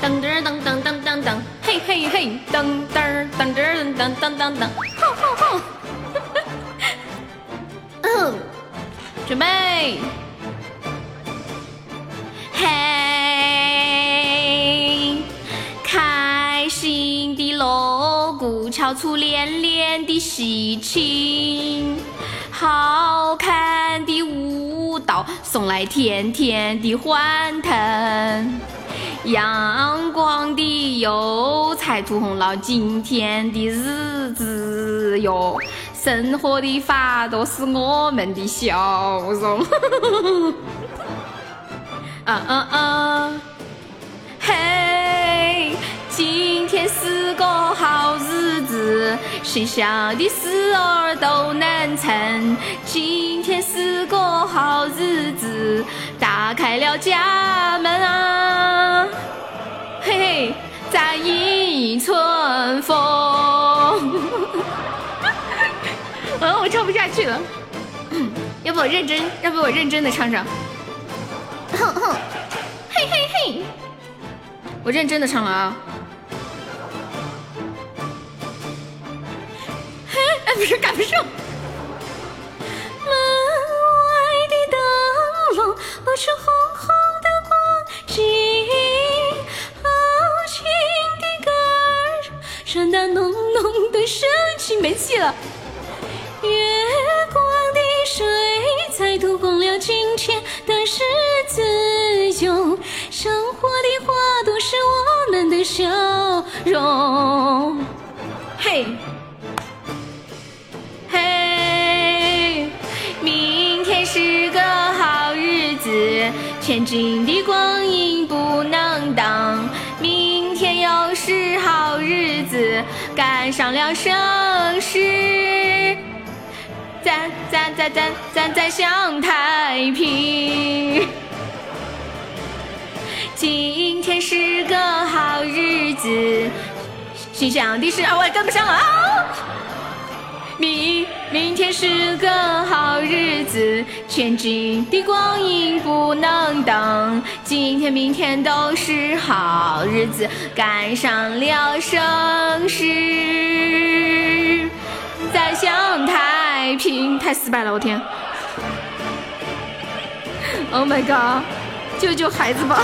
噔噔噔噔噔噔噔，嘿嘿嘿，噔噔噔噔噔噔噔噔，吼吼吼！嗯，准备，嘿，开心的锣鼓敲出连连的喜庆，好看的舞蹈送来甜甜的欢腾。阳光的油彩涂红了今天的日子哟，生活的法都是我们的笑容。啊啊啊！嘿，今天是个好日子，谁想的事儿都能成。今天是个好日子，打开了家门啊！一春风。嗯，我唱不下去了，要不我认真，要不我认真的唱唱。哼哼，嘿嘿嘿，我认真的唱了啊。嘿，哎，不是赶不上。传达浓浓的深情，没气了。月光的水彩涂红了今天的日子哟，生活的花朵是我们的笑容。嘿，嘿，明天是个好日子，前进的光阴不能挡。赶上了盛世，咱咱咱咱咱咱享太平。今天是个好日子，心想的事啊，我也跟不上了啊。明明天是个好日子，前进的光阴不能等。今天明天都是好日子，赶上了盛世，再享太平。太失败了，我天！Oh my god！救救孩子吧！